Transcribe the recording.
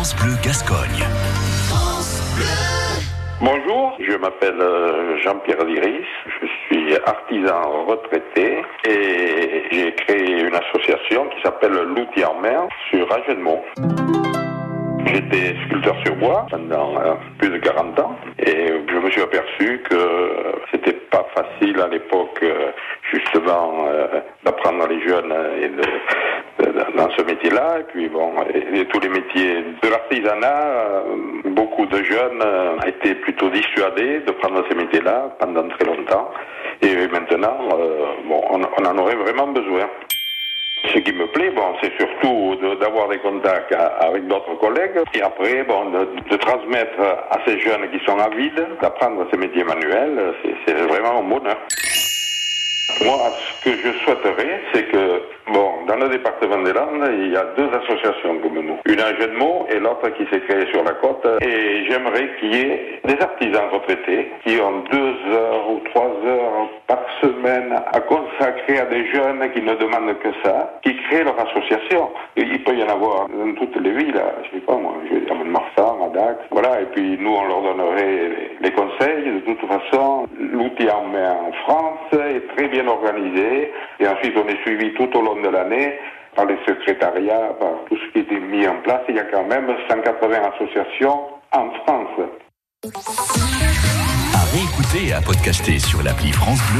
France Gascogne. Bonjour, je m'appelle euh, Jean-Pierre Liris, je suis artisan retraité et j'ai créé une association qui s'appelle L'outil en mer sur Agenmont. J'étais sculpteur sur bois pendant euh, plus de 40 ans et je me suis aperçu que c'était pas facile à l'époque euh, justement d'apprendre les jeunes et dans ce métier-là. Et puis bon, et, tous les métiers l'artisanat, euh, beaucoup de jeunes euh, étaient plutôt dissuadés de prendre ces métiers-là pendant très longtemps. Et maintenant, euh, bon, on, en aurait vraiment besoin. Ce qui me plaît, bon, c'est surtout d'avoir des contacts avec d'autres collègues et après, bon, de, de transmettre à ces jeunes qui sont avides d'apprendre ces métiers manuels, c'est- vraiment un bonheur. Moi, ce que je souhaiterais, c'est que, le département des Landes, il y a deux associations comme nous. Une à Jeudemont et l'autre qui s'est créée sur la côte. Et j'aimerais qu'il y ait des artisans retraités qui ont deux heures ou trois heures par semaine à consacrer à des jeunes qui ne demandent que ça, qui créent leur association. Il peut y en avoir dans toutes les villes, je sais pas moi, je vais à Marsan, à Dax, voilà. Et puis nous, on leur donnerait les-. De toute façon, l'outil en main en France est très bien organisé. Et ensuite, on est suivi tout au long de l'année par les secrétariats, par tout ce qui est mis en place. Il y a quand même 180 associations en France. À réécouter et à podcaster sur l'appli France Bleu